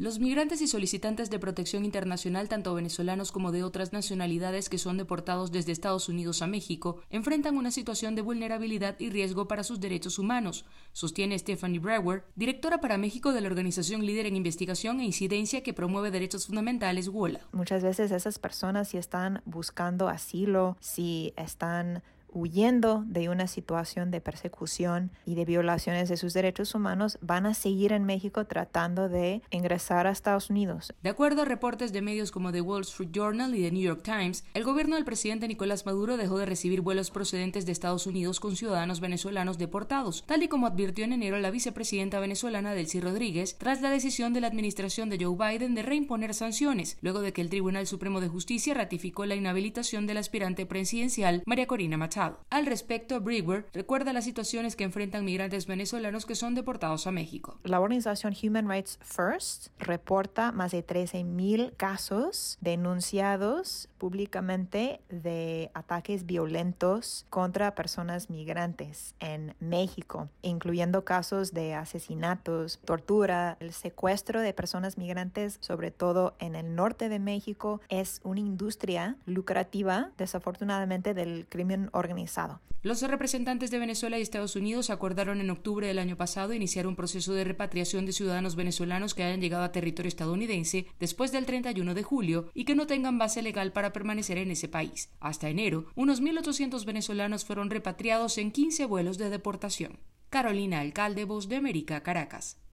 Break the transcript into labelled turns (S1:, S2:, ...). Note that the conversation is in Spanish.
S1: Los migrantes y solicitantes de protección internacional, tanto venezolanos como de otras nacionalidades que son deportados desde Estados Unidos a México, enfrentan una situación de vulnerabilidad y riesgo para sus derechos humanos, sostiene Stephanie Brewer, directora para México de la organización líder en investigación e incidencia que promueve derechos fundamentales WOLA.
S2: Muchas veces esas personas si están buscando asilo, si están huyendo de una situación de persecución y de violaciones de sus derechos humanos, van a seguir en México tratando de ingresar a Estados Unidos.
S1: De acuerdo a reportes de medios como The Wall Street Journal y The New York Times, el gobierno del presidente Nicolás Maduro dejó de recibir vuelos procedentes de Estados Unidos con ciudadanos venezolanos deportados, tal y como advirtió en enero la vicepresidenta venezolana Delcy Rodríguez, tras la decisión de la administración de Joe Biden de reimponer sanciones, luego de que el Tribunal Supremo de Justicia ratificó la inhabilitación del aspirante presidencial María Corina Machado. Al respecto, Brewer recuerda las situaciones que enfrentan migrantes venezolanos que son deportados a México.
S2: La organización Human Rights First reporta más de 13.000 casos denunciados públicamente de ataques violentos contra personas migrantes en México, incluyendo casos de asesinatos, tortura, el secuestro de personas migrantes, sobre todo en el norte de México, es una industria lucrativa, desafortunadamente, del crimen
S1: los representantes de Venezuela y Estados Unidos acordaron en octubre del año pasado iniciar un proceso de repatriación de ciudadanos venezolanos que hayan llegado a territorio estadounidense después del 31 de julio y que no tengan base legal para permanecer en ese país. Hasta enero, unos 1.800 venezolanos fueron repatriados en 15 vuelos de deportación. Carolina Alcalde, Voz de América, Caracas.